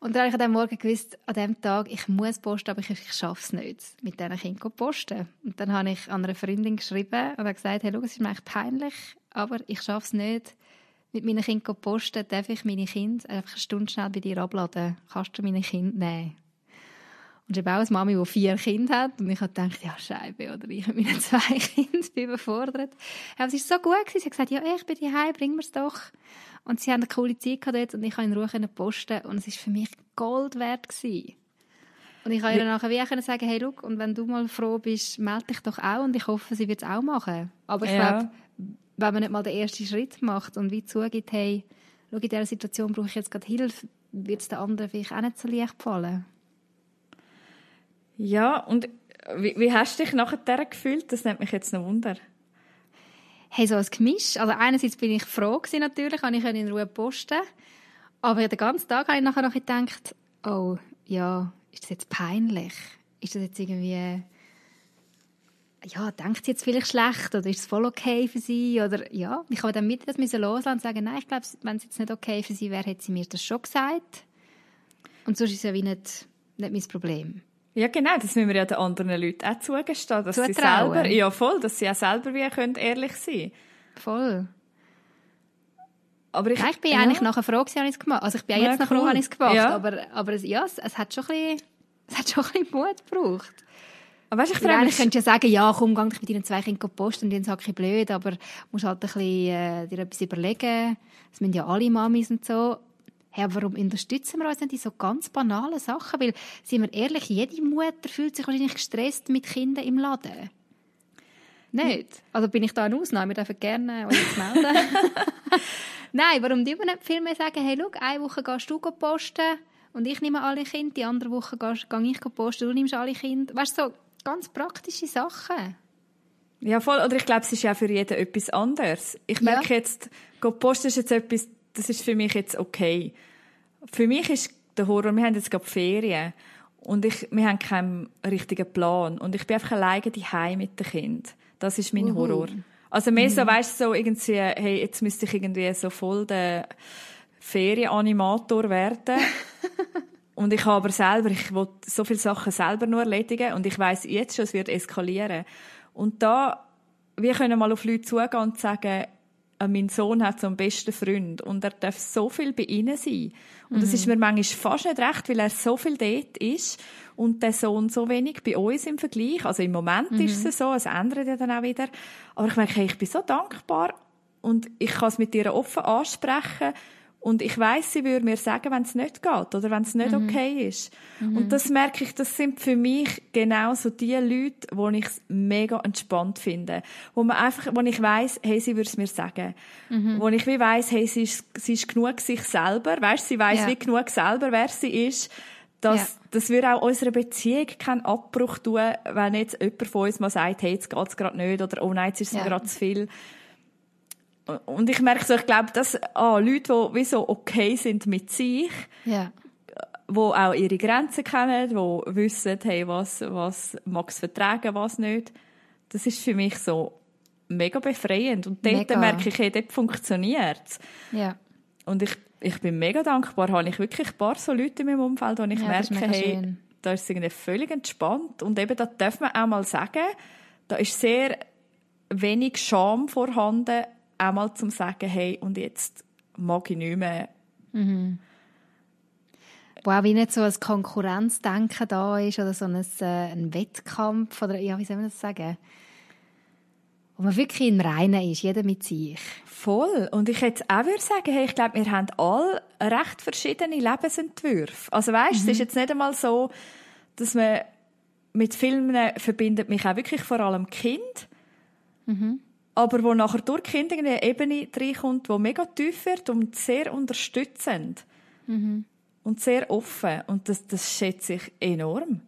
Und dann habe ich diesem Morgen gewusst, an diesem Tag, ich muss posten, aber ich, ich schaffe es nicht, mit diesen Kindern posten. Und dann habe ich an eine Freundin geschrieben und habe gesagt, hey, schau, es ist mir eigentlich peinlich, aber ich schaffe es nicht, mit meinen Kindern posten. Darf ich meine Kinder einfach eine Stunde schnell bei dir abladen? Kannst du meine Kinder nehmen? Und ich habe auch eine Mami, die vier Kinder hat. Und ich habe gedacht, ja, Scheibe, oder ich mit meinen zwei Kindern bin überfordert. Aber es war so gut. Gewesen. Sie hat gesagt, ja, ich bin hier, bring mir es doch. Und sie haben eine coole Zeit gehabt und ich konnte in Ruhe posten und es war für mich Gold wert. Gewesen. Und ich konnte ihr nachher wie auch sagen, hey, look, und wenn du mal froh bist, melde dich doch auch und ich hoffe, sie wird es auch machen. Aber ich ja. glaube, wenn man nicht mal den ersten Schritt macht und wie zugibt, hey, schau, in dieser Situation brauche ich jetzt gerade Hilfe, wird es den anderen vielleicht auch nicht so leicht fallen. Ja, und wie, wie hast du dich nachher gefühlt? Das nimmt mich jetzt noch Wunder hey, so ein Gemisch. Also einerseits bin ich froh gewesen, natürlich, kann ich in Ruhe posten. Aber den ganzen Tag habe ich nachher noch gedacht, oh, ja, ist das jetzt peinlich? Ist das jetzt irgendwie, ja, denkt sie jetzt vielleicht schlecht oder ist es voll okay für sie? Oder, ja, ich habe dann mit das müssen loslassen und sagen, nein, ich glaube, wenn es jetzt nicht okay für sie wäre, hätte sie mir das schon gesagt. Und sonst ist es ja wie nicht, nicht mein Problem. Ja, genau, das müssen wir ja den anderen Leuten auch zugestehen, dass Zutrauen. sie selber, ja voll, dass sie auch selber wie können ehrlich sein Voll. Aber ich, Nein, ich bin ja. eigentlich nachher froh, dass ich es gemacht Also ich bin ja, jetzt noch cool. froh, dass ich es gemacht ja. aber, aber ja, es, es, hat schon ein bisschen, es hat schon ein bisschen Mut gebraucht. Aber weißt, ich frage mich... könntest ja sagen, ja, komm, geh dich mit deinen zwei Kindern posten und die sind ein blöd, aber du musst halt ein bisschen äh, dir etwas überlegen. Das müssen ja alle Mamis und so. Hey, warum unterstützen wir uns nicht in so ganz banalen Sachen? Weil, sind wir ehrlich, jede Mutter fühlt sich wahrscheinlich gestresst mit Kindern im Laden. Nicht? Also bin ich da eine Ausnahme? Wir dürfen gerne jetzt melden. Nein, warum die nicht viel mehr sagen, hey, schau, eine Woche gehst du posten und ich nehme alle Kinder, die andere Woche gehe ich posten, du nimmst alle Kinder. Weißt du, so ganz praktische Sachen. Ja, voll. Oder ich glaube, es ist ja für jeden etwas anderes. Ich merke ja. jetzt, Go Post ist jetzt etwas, das ist für mich jetzt okay. Für mich ist der Horror, wir haben jetzt gerade Ferien und ich, wir haben keinen richtigen Plan und ich bin einfach alleine daheim mit dem Kind. Das ist mein Uhu. Horror. Also mehr mhm. so, weißt du, so irgendwie, hey, jetzt müsste ich irgendwie so voll der Ferienanimator werden. und ich habe aber selber, ich will so viele Sachen selber nur erledigen und ich weiß jetzt schon, es wird eskalieren. Und da, wir können mal auf Leute zugehen und sagen, mein Sohn hat so einen besten Freund und er darf so viel bei ihnen sein. Und mhm. das ist mir manchmal fast nicht recht, weil er so viel dort ist und der Sohn so wenig bei uns im Vergleich. Also im Moment mhm. ist es so, es ändert ja dann auch wieder. Aber ich merke, ich bin so dankbar und ich kann es mit ihr offen ansprechen und ich weiß, sie würde mir sagen, wenn es nicht geht oder wenn es nicht mhm. okay ist. Mhm. Und das merke ich, das sind für mich genauso die Leute, wo ich es mega entspannt finde. Wo man einfach, wo ich weiß, hey, sie würde es mir sagen. Mhm. Wo ich wie weiss, hey, sie ist, sie ist genug sich selber. Weißt, sie weiß ja. wie genug selber, wer sie ist. Das, ja. das würde auch unserer Beziehung keinen Abbruch tun, wenn jetzt jemand von uns mal sagt, hey, jetzt geht's gerade nicht oder oh nein, jetzt ist es ja. gerade zu viel. Und ich merke so, ich glaube, dass ah, Leute, die wie so okay sind mit sich, ja. die auch ihre Grenzen kennen, die wissen, hey, was, was mag es vertragen, was nicht, das ist für mich so mega befreiend. Und dort mega. merke ich, hey, dort funktioniert Ja. Und ich, ich bin mega dankbar, habe ich wirklich ein paar so Leute in meinem Umfeld, wo ich ja, merke, hey, schön. da ist es irgendwie völlig entspannt. Und eben, da darf man auch mal sagen, da ist sehr wenig Scham vorhanden, auch mal zum sagen, hey, und jetzt mag ich nicht mehr. Mhm. Wo auch wie nicht so ein Konkurrenzdenken da ist oder so ein, äh, ein Wettkampf oder ja, wie soll man das sagen? Wo man wirklich im Reinen ist, jeder mit sich. Voll. Und ich hätte auch würde sagen, hey, ich glaube, wir haben alle recht verschiedene Lebensentwürfe. Also weißt, mhm. es ist jetzt nicht einmal so, dass man mit Filmen verbindet mich auch wirklich vor allem Kind. Mhm aber wo nachher durch Kinder eine Ebene reinkommt, die mega tief wird und sehr unterstützend. Mhm. Und sehr offen. Und das, das schätze ich enorm.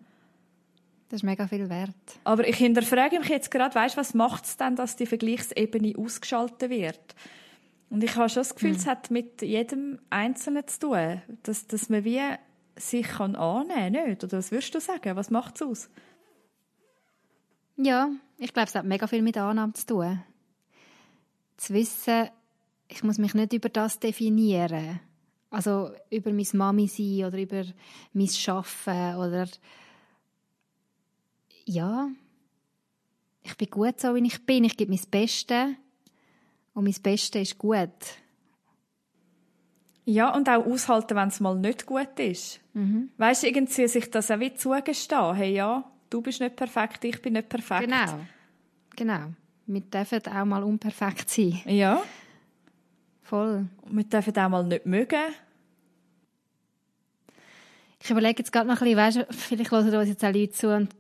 Das ist mega viel wert. Aber ich hinterfrage mich jetzt gerade, weißt, was macht es denn, dass die Vergleichsebene ausgeschaltet wird? Und ich habe schon das Gefühl, mhm. es hat mit jedem Einzelnen zu tun, dass, dass man wie sich kann annehmen kann, nicht? Oder was würdest du sagen? Was macht es aus? Ja, ich glaube, es hat mega viel mit Annahme zu tun zu wissen, ich muss mich nicht über das definieren. Also über mein Mami sein oder über mein Schaffen oder ja, ich bin gut so, wie ich bin. Ich gebe mein Bestes und mein Bestes ist gut. Ja, und auch aushalten, wenn es mal nicht gut ist. Mhm. Weißt du, irgendwie sich das auch wie zugestehen. Hey, ja, du bist nicht perfekt, ich bin nicht perfekt. Genau. Genau wir dürfen auch mal unperfekt sein. Ja. Voll. Wir dürfen auch mal nicht mögen. Ich überlege jetzt gerade noch ein bisschen, weißt, vielleicht hören uns jetzt auch Leute zu und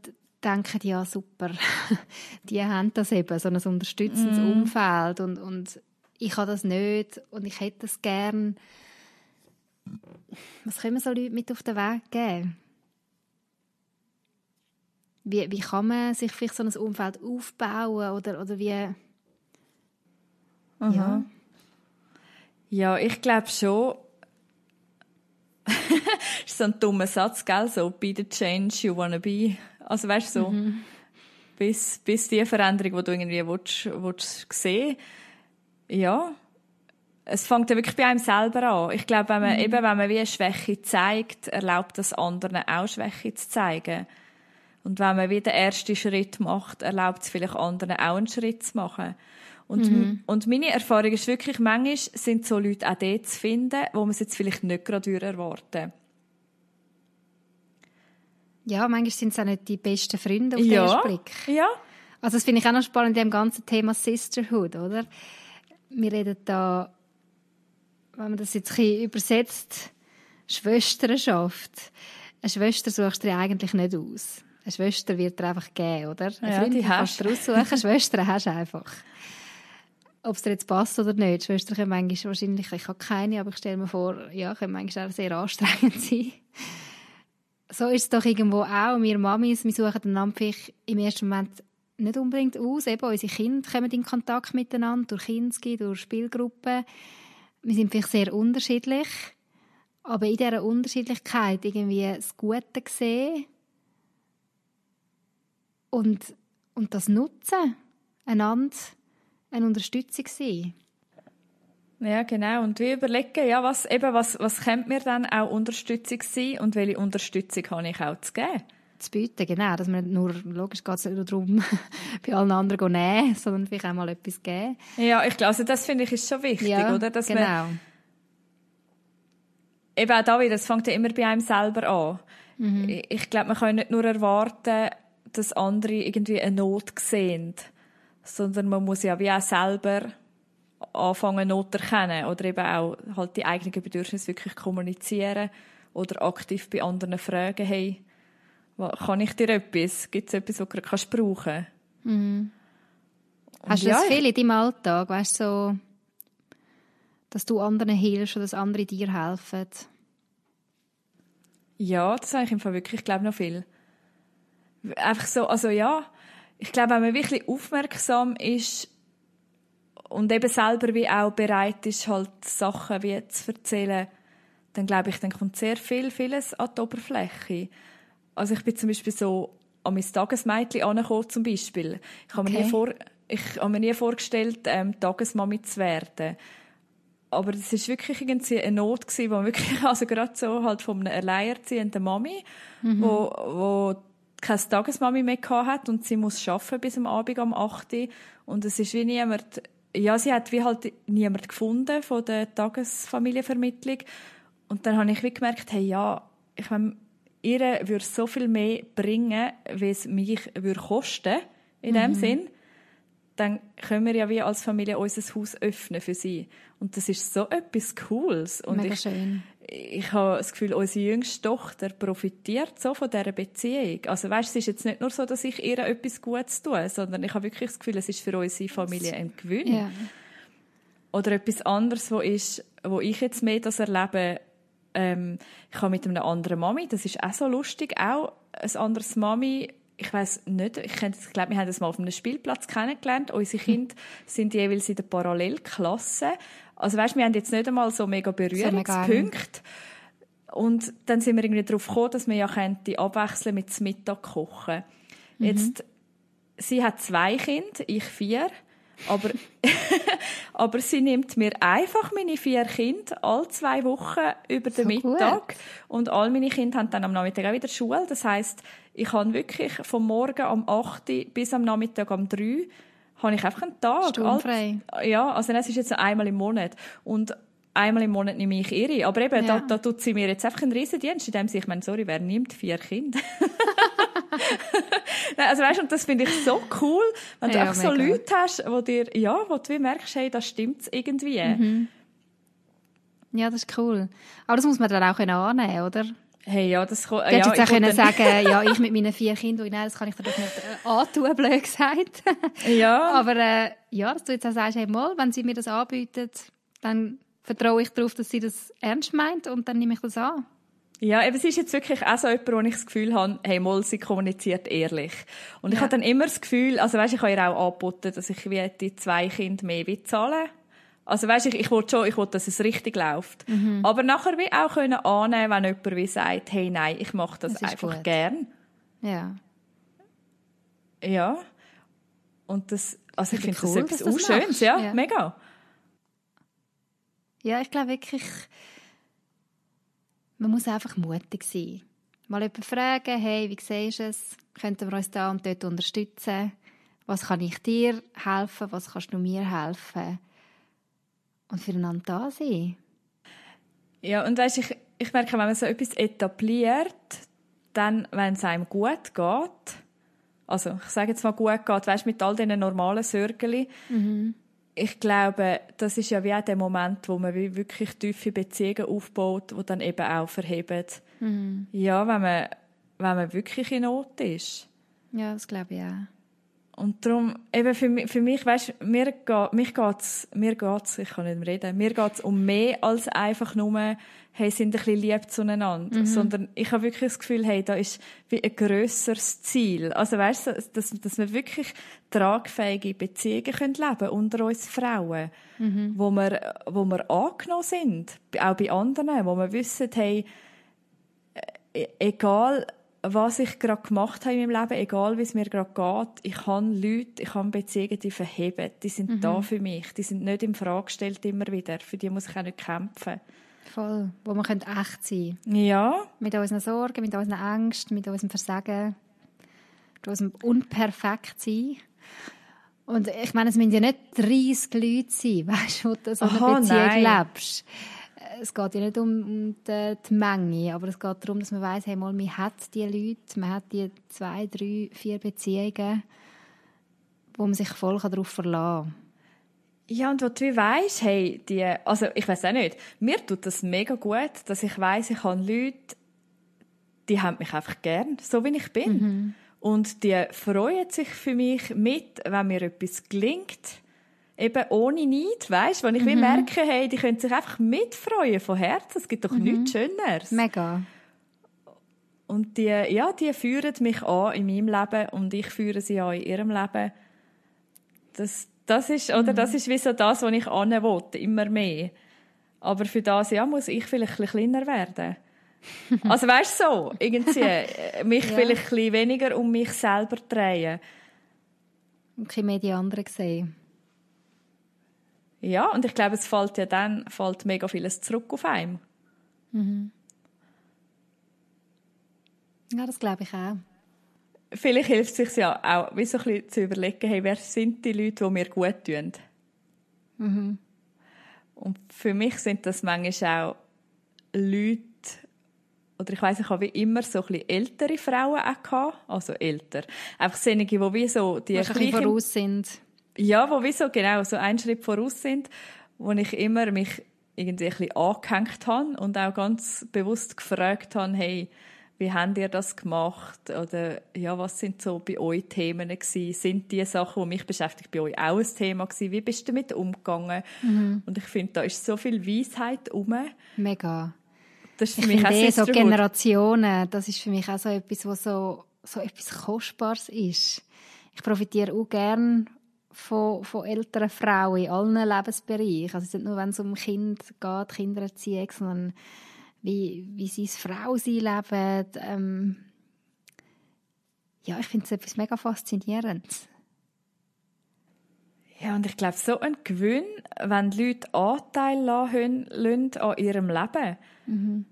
denken, ja super, die haben das eben, so ein unterstützendes mm. Umfeld und, und ich habe das nicht und ich hätte das gern. Was können wir so Leute mit auf den Weg geben? Wie, wie kann man sich vielleicht so ein Umfeld aufbauen oder, oder wie... Aha. Ja. ja, ich glaube schon, das ist so ein dummer Satz, gell? So, be the change you wanna be. Also, weißt du, so, mhm. bis, bis die Veränderung, die du irgendwie willst, willst sehen ja, es fängt ja wirklich bei einem selber an. Ich glaube, wenn man, mhm. eben, wenn man wie eine Schwäche zeigt, erlaubt das anderen auch Schwäche zu zeigen. Und wenn man wieder den ersten Schritt macht, erlaubt es vielleicht anderen auch einen Schritt zu machen. Und, mhm. und meine Erfahrung ist wirklich, manchmal sind so Leute auch dort zu finden, wo man es jetzt vielleicht nicht gerade erwarten Ja, manchmal sind es auch nicht die besten Freunde auf ja. den ersten Blick. Ja. Also das finde ich auch noch spannend in dem ganzen Thema Sisterhood, oder? Wir reden da, wenn man das jetzt ein bisschen übersetzt, Schwesternschaft. Eine Schwester suchst du dir eigentlich nicht aus. Eine Schwester wird dir einfach geben, oder? Eine ja, Freundin kannst du raussuchen, Schwestern hast du einfach. Ob es dir jetzt passt oder nicht. Schwestern können manchmal wahrscheinlich, ich habe keine, aber ich stelle mir vor, ja, können manchmal auch sehr anstrengend sein. So ist es doch irgendwo auch. Wir Mamis, wir suchen einander vielleicht im ersten Moment nicht unbedingt aus. Eben, unsere Kinder kommen in Kontakt miteinander, durch Kinski, durch Spielgruppen. Wir sind vielleicht sehr unterschiedlich, aber in dieser Unterschiedlichkeit irgendwie das Gute sehen und, und das nutzen, einander eine Unterstützung sein. Ja, genau. Und wir überlegen, ja, was, eben, was, was könnte mir dann auch Unterstützung sein und welche Unterstützung habe ich auch zu geben? Zu bieten, genau. Dass man nur, logisch geht es nicht nur darum, bei allen anderen zu nehmen, sondern vielleicht auch mal etwas geben. Ja, ich glaube, also das finde ich ist schon wichtig, ja, oder? Dass genau. Man, eben auch da wieder, das fängt ja immer bei einem selber an. Mhm. Ich, ich glaube, man kann nicht nur erwarten, dass andere irgendwie eine Not sehen, sondern man muss ja wie auch selber anfangen Not erkennen oder eben auch halt die eigenen Bedürfnisse wirklich kommunizieren oder aktiv bei anderen fragen, hey, kann ich dir etwas? Gibt es etwas, was du kannst brauchen mhm. Hast du das ja, viel in deinem Alltag, weißt so, dass du anderen hilfst oder dass andere dir helfen? Ja, das habe ich im Fall wirklich, ich glaube noch viel. Einfach so, also ja, ich glaube, wenn man wirklich aufmerksam ist und eben selber wie auch bereit ist, halt Sachen wie zu erzählen, dann glaube ich, dann kommt sehr viel, vieles an die Oberfläche. Also ich bin zum Beispiel so an mein Tagesmädchen angekommen, zum Beispiel. Ich habe, okay. mir, nie vor, ich habe mir nie vorgestellt, ähm, Tagesmami zu werden. Aber es ist wirklich irgendwie eine Not gewesen, wo wirklich, also gerade so halt von einer alleinerziehenden Mami, mhm. wo, wo keine Tagesmami mehr hat und sie muss arbeiten bis am Abend um 8 Uhr. Und es ist wie niemand ja, sie hat wie halt niemand gefunden von der Tagesfamilienvermittlung. Und dann habe ich wie gemerkt, hey, ja, ich meine, ihr würde so viel mehr bringen, wie es mich würde kosten, in dem mhm. Sinn. Dann können wir ja wie als Familie unser Haus öffnen für sie. Und das ist so etwas Cooles. Und Mega ich, schön ich habe das Gefühl, unsere jüngste Tochter profitiert so von dieser Beziehung. Also weißt, es ist jetzt nicht nur so, dass ich ihr etwas Gutes tue, sondern ich habe wirklich das Gefühl, es ist für unsere Familie ein Gewinn. Ja. Oder etwas anderes, wo, ist, wo ich jetzt mehr das erlebe, ähm, ich habe mit einer anderen Mami, das ist auch so lustig, auch ein anderes Mami, ich weiß nicht, ich, ich glaube, wir haben das mal auf einem Spielplatz kennengelernt. Unsere Kinder sind jeweils in der Parallelklasse also weißt, wir haben jetzt nicht einmal so mega Berührungspunkte. Und dann sind wir irgendwie darauf gekommen, dass wir ja könnte abwechseln mit dem Mittag kochen. Mhm. Jetzt, sie hat zwei Kinder, ich vier. Aber, aber sie nimmt mir einfach meine vier Kinder alle zwei Wochen über den so Mittag. Gut. Und all meine Kinder haben dann am Nachmittag auch wieder Schule. Das heißt, ich kann wirklich vom Morgen um 8 bis am Nachmittag um 3 habe ich einfach einen Tag. Sturmfrei. ja, also es ist jetzt einmal im Monat. Und einmal im Monat nehme ich ihre. Aber eben, ja. da, da tut sie mir jetzt einfach einen Riesendienst, indem sie, ich meine, sorry, wer nimmt vier Kinder? also weißt du, und das finde ich so cool, wenn du ja, einfach so Leute hast, wo dir, ja, wo du merkst, hey, das stimmt irgendwie. Mhm. Ja, das ist cool. Aber das muss man dann auch annehmen, oder? Hey, ja, das kann, Du hättest ja, jetzt auch können sagen ja, ich mit meinen vier Kindern, nein, das kann ich dir doch nicht äh, antun, blöd gesagt. ja. Aber äh, ja, dass du jetzt auch sagst, hey, mal, wenn sie mir das anbieten, dann vertraue ich darauf, dass sie das ernst meint und dann nehme ich das an. Ja, eben, es ist jetzt wirklich auch so jemand, wo ich das Gefühl habe, hey, mal, sie kommuniziert ehrlich. Und ja. ich habe dann immer das Gefühl, also weißt, ich habe ihr auch angeboten, dass ich wie die zwei Kinder mehr zahlen also weißt, ich, ich wollte schon, ich wollte, dass es richtig läuft. Mhm. Aber nachher wie auch können annehmen, wenn jemand wie sagt, hey, nein, ich mache das, das einfach gut. gern. Ja. Ja. Und das, also ich finde cool, das etwas das Schönes, ja, ja, mega. Ja, ich glaube wirklich, man muss einfach mutig sein. Mal jemanden fragen, hey, wie siehst du es? Könnten wir uns da und dort unterstützen? Was kann ich dir helfen? Was kannst du mir helfen? Und füreinander da sein. Ja, und weißt, ich, ich merke, wenn man so etwas etabliert, dann, wenn es einem gut geht, also ich sage jetzt mal gut geht, weißt, mit all diesen normalen Sorgen, mhm. ich glaube, das ist ja wie auch der Moment, wo man wirklich tiefe Beziehungen aufbaut, die dann eben auch verheben. Mhm. Ja, wenn man, wenn man wirklich in Not ist. Ja, das glaube ich auch. Und darum, eben für mich, für mich weißt, mir, geht, mich geht's, mir geht's, ich kann nicht mehr reden, mir geht's um mehr als einfach nur, hey, sind ein bisschen lieb zueinander. Mhm. Sondern ich habe wirklich das Gefühl, hey, da ist wie ein grösseres Ziel. Also weißt du, dass, dass wir wirklich tragfähige Beziehungen können leben unter uns Frauen. Mhm. Wo wir, wo wir angenommen sind. Auch bei anderen, wo wir wissen, hey, e-, egal, was ich gerade gemacht habe in meinem Leben, egal wie es mir gerade geht, ich habe Leute, ich habe Beziehungen, die verheben, die sind mhm. da für mich, die sind nicht in Frage gestellt immer wieder, für die muss ich auch nicht kämpfen. Voll, wo man echt sein Ja. Mit unseren Sorgen, mit unseren Ängsten, mit unserem Versagen, mit unserem Unperfektsein. Und ich meine, es müssen ja nicht 30 Leute sein, weißt du, wo du so eine Aha, Beziehung nein. lebst es geht ja nicht um, die, die, Menge, aber es geht darum, dass man weiß, hey, mal, man hat die Leute, man hat die zwei, drei, vier Beziehungen, wo man sich voll darauf verlassen kann. Ja, und wo du weißt, hey, die, also ich weiß auch nicht, mir tut das mega gut, dass ich weiß, ich habe Leute, die haben mich einfach gern, so wie ich bin. Mhm. Und die freuen sich für mich mit, wenn mir etwas gelingt eben ohne Neid, weißt, wenn ich mhm. merke, hey, die können sich einfach mitfreuen von Herzen. Es gibt doch mhm. nichts Schöneres. Mega. Und die, ja, die führen mich an in meinem Leben und ich führe sie an in ihrem Leben. Das, das ist, mhm. oder das ist wie so das, was ich will, immer mehr. Aber für das, ja, muss ich vielleicht ein bisschen kleiner werden. also weißt du so, irgendwie, äh, mich ja. vielleicht ein bisschen weniger um mich selber drehen. Und ein bisschen mehr die anderen sehen. Ja, und ich glaube, es fällt ja dann fällt mega vieles zurück auf einen. Mhm. Ja, das glaube ich auch. Vielleicht hilft es sich ja auch, wie so ein bisschen zu überlegen, hey, wer sind die Leute, die mir gut tun? Mhm. Und für mich sind das manchmal auch Leute, oder ich weiss, ich habe wie immer so ein bisschen ältere Frauen auch gehabt, also älter. Einfach solche, die wie so die gleichen... voraus sind. Ja, wo wie so genau so einen Schritt voraus sind, wo ich immer mich irgendwie ein bisschen angehängt habe und auch ganz bewusst gefragt habe, hey, wie habt ihr das gemacht? Oder ja, was sind so bei euch Themen gewesen? Sind die Sachen, die mich beschäftigt, bei euch auch ein Thema gewesen? Wie bist du damit umgegangen? Mhm. Und ich finde, da ist so viel Weisheit um. Mega. Das ist für ich mich auch eh so Generationen, das ist für mich auch so etwas, was so, so etwas Kostbares ist. Ich profitiere auch gerne von, von älteren Frauen in allen Lebensbereichen. Also nicht nur, wenn es um Kind geht, Kindererziehung, sondern wie, wie sie als Frau sie leben. Ähm ja, ich finde es etwas mega faszinierend. Ja, und ich glaube, so ein Gewinn, wenn die Leute Anteil lassen, lassen an ihrem Leben. Mhm.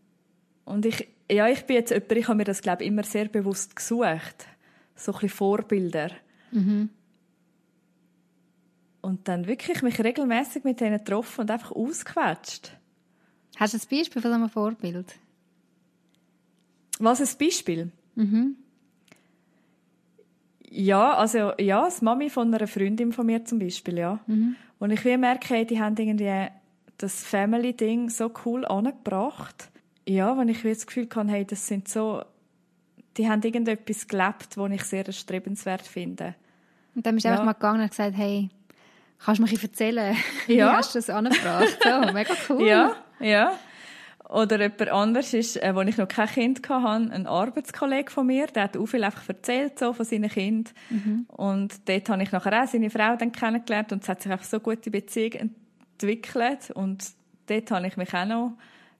Und ich, ja, ich bin jetzt jemand, ich habe mir das, glaube ich, immer sehr bewusst gesucht. So ein bisschen Vorbilder. Mhm und dann wirklich mich regelmäßig mit denen getroffen und einfach ausgequetscht. Hast du ein Beispiel von einem Vorbild? Was ein Beispiel? Mhm. Ja, also ja, das Mami von einer Freundin von mir zum Beispiel, ja. Mhm. Und ich will merken, die haben irgendwie das Family-Ding so cool angebracht. Ja, wenn ich das Gefühl hatte, hey, das sind so, die haben irgendetwas gelebt, was ich sehr erstrebenswert finde. Und dann bist du ja. einfach mal gegangen und gesagt, hey, Kannst du mir erzählen, wie ja. hast du das angebracht? So, mega cool. Ja, ja. Oder jemand anderes ist, äh, wo ich noch kein Kind hatte, ein Arbeitskollege von mir, der hat auch viel einfach erzählt so von seinen Kindern. Mhm. Und dort habe ich nachher auch seine Frau dann kennengelernt und es hat sich einfach so gute Beziehung entwickelt. Und dort habe ich mich auch noch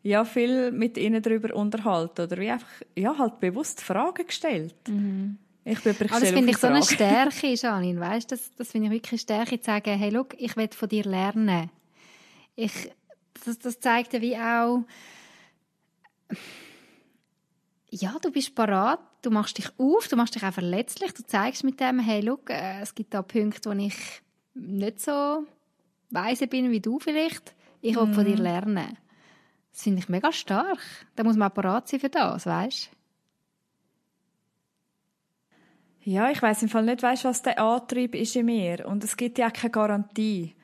ja, viel mit ihnen darüber unterhalten oder wie einfach, ja, halt bewusst Fragen gestellt. Mhm. Ich bin Aber das finde ich so eine Stärke, Janine, weißt? Das, das finde ich wirklich eine Stärke, zu sagen, hey, look, ich will von dir lernen. Ich, das, das zeigt ja wie auch, ja, du bist parat, du machst dich auf, du machst dich auch verletzlich, du zeigst mit dem, hey, look, äh, es gibt da Punkte, wo ich nicht so weise bin wie du vielleicht. Ich will mm. von dir mhm. lernen. Das finde ich mega stark. Da muss man auch parat sein für das, weißt? Ja, ich weiß im Fall nicht, weißt, was der Antrieb ist in mir. Und es gibt ja keine Garantie.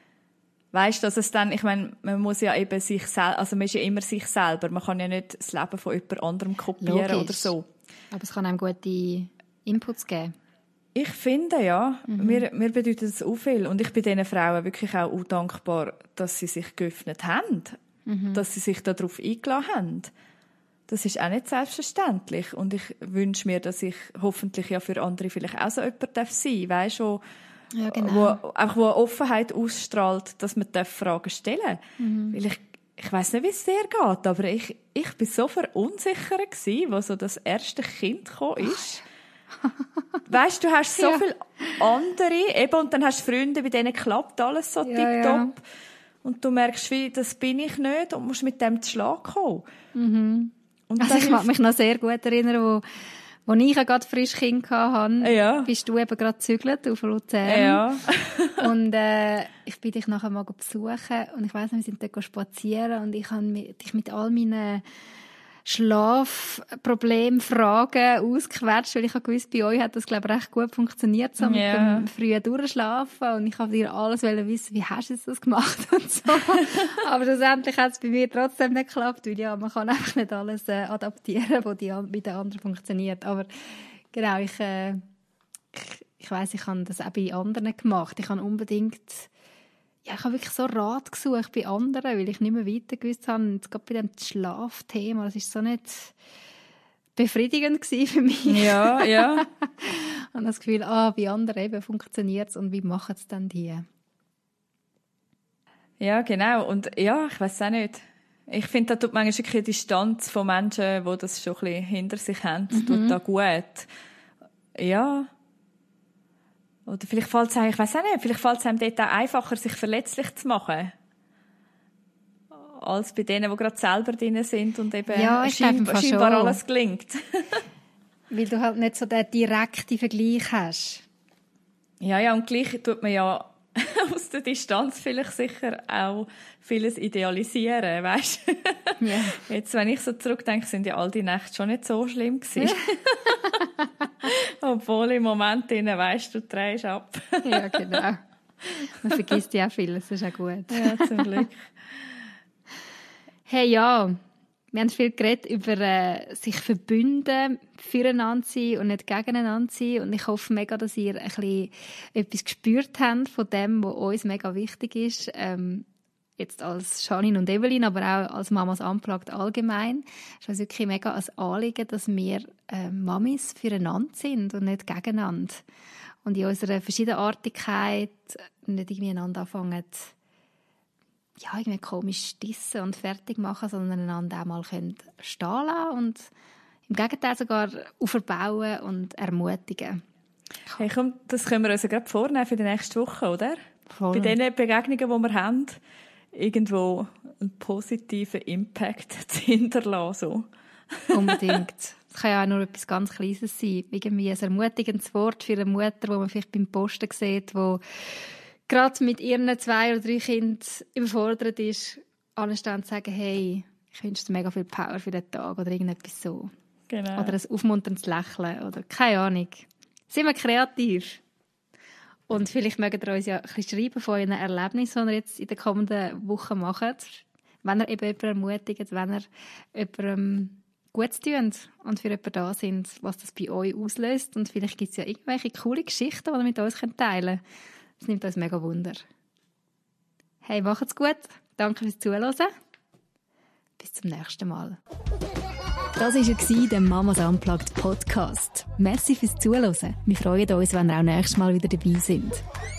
Weißt, dass es dann, ich meine, man muss ja eben sich selber, also man ist ja immer sich selber. Man kann ja nicht das Leben von jemand anderem kopieren Logisch. oder so. Aber es kann einem gute Inputs geben. Ich finde, ja, mhm. mir, mir bedeutet es auch viel. Und ich bin diesen Frauen wirklich auch dankbar, dass sie sich geöffnet haben. Mhm. Dass sie sich darauf eingeladen haben. Das ist auch nicht selbstverständlich. Und ich wünsche mir, dass ich hoffentlich ja für andere vielleicht auch so jemand darf sein darf. Weißt du, ja, genau. wo, auch wo Offenheit ausstrahlt, dass man Fragen stellen darf. Mhm. Weil ich, ich weiß nicht, wie es dir geht, aber ich, ich bin so verunsichert gewesen, wo so das erste Kind gekommen ist. weißt du, hast so ja. viele andere, eben, und dann hast du Freunde, bei denen klappt alles so ja, tipptopp. Ja. Und du merkst, wie, das bin ich nicht und musst mit dem zu Schlag kommen. Mhm. Und also ich mag mich noch sehr gut erinnern, wo, wo ich gerade frisch Kind hatte, ja. bist du eben gerade gezügelt auf Luzern. Ja. und äh, ich bin dich nachher mal besuchen und ich weiss noch, wir sind dort spazieren und ich habe dich mit all meinen Schlafproblemfragen ausgequetscht, weil ich habe gewusst, bei euch hat das, glaube ich, recht gut funktioniert, so mit yeah. dem frühen Durchschlafen. Und ich habe dir alles wissen, wie hast du das gemacht und so. Aber schlussendlich hat es bei mir trotzdem nicht geklappt, weil ja, man kann einfach nicht alles äh, adaptieren, was die, bei den anderen funktioniert. Aber genau, ich, äh, ich, ich weiss, ich habe das auch bei anderen gemacht. Ich habe unbedingt ja, ich habe wirklich so Rat gesucht bei anderen, weil ich nicht mehr weiter gewusst habe. Und gerade bei dem Schlafthema, das ist so nicht befriedigend für mich. Ja, ja. und das Gefühl, ah, bei anderen eben funktioniert es und wie machen es dann die? Ja, genau. Und ja, ich weiß auch nicht. Ich finde, da tut manchmal die Distanz von Menschen, die das schon ein bisschen hinter sich haben, mhm. tut da gut. Ja, oder vielleicht fällt es einem, ich weiß auch nicht, vielleicht fällt es einem dort auch einfacher, sich verletzlich zu machen. Als bei denen, die gerade selber drin sind und eben ja, scheinbar, scheinbar alles gelingt. Weil du halt nicht so den direkten Vergleich hast. Ja, ja, und gleich tut man ja aus der Distanz vielleicht sicher auch vieles idealisieren, weißt? Yeah. Jetzt, wenn ich so zurückdenke, sind ja all die Nächte schon nicht so schlimm gewesen. Obwohl im Moment innen weißt du, drehst ab. ja, genau. Man vergisst ja auch vieles, das ist auch gut. Ja, zum Glück. Hey, ja. Wir haben viel geredet über äh, sich verbünden, füreinander sein und nicht gegeneinander sein. Und ich hoffe mega, dass ihr ein bisschen etwas gespürt habt von dem, was uns mega wichtig ist. Ähm, jetzt als Janine und Evelyn, aber auch als Mamas Unplugged allgemein, ist es wirklich mega ein Anliegen, dass wir äh, Mamis füreinander sind und nicht gegeneinander. Und in unserer Verschiedenartigkeit nicht irgendwie einander anfangen, ja, irgendwie komisch dissen und fertig machen, sondern einander auch mal können stehen lassen und im Gegenteil sogar aufbauen und ermutigen. Hey, komm, das können wir uns ja gerade vornehmen für die nächste Woche, oder? Voll. Bei den Begegnungen, die wir haben, irgendwo einen positiven Impact zu hinterlassen. So. Unbedingt. Es kann ja auch nur etwas ganz Kleines sein. Irgendwie ein ermutigendes Wort für eine Mutter, die man vielleicht beim Posten sieht, die gerade mit ihren zwei oder drei Kindern überfordert ist, anstehen zu sagen, hey, ich wünsche dir mega viel Power für den Tag oder irgendetwas so. Genau. Oder ein aufmunterndes Lächeln oder keine Ahnung. Sind wir kreativ? Und vielleicht mögt ihr uns ja ein bisschen schreiben von euren Erlebnissen, die ihr jetzt in den kommenden Wochen macht. Wenn ihr eben jemanden ermutigt, wenn ihr jemandem Gutes tut und für jemanden da sind, was das bei euch auslöst. Und vielleicht gibt es ja irgendwelche coole Geschichten, die ihr mit uns teilen könnt. Das nimmt uns mega Wunder. Hey, macht's gut. Danke fürs Zuhören. Bis zum nächsten Mal. Das war der Mamas Unplugged Podcast. Merci fürs Zuhören. Wir freuen uns, wenn ihr auch nächstes Mal wieder dabei sind.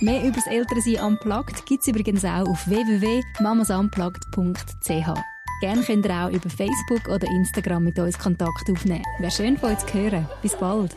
Mehr über das Elternsein Unplugged gibt es übrigens auch auf www.mamasunplugged.ch. Gerne könnt ihr auch über Facebook oder Instagram mit uns Kontakt aufnehmen. Wäre schön von euch zu hören. Bis bald.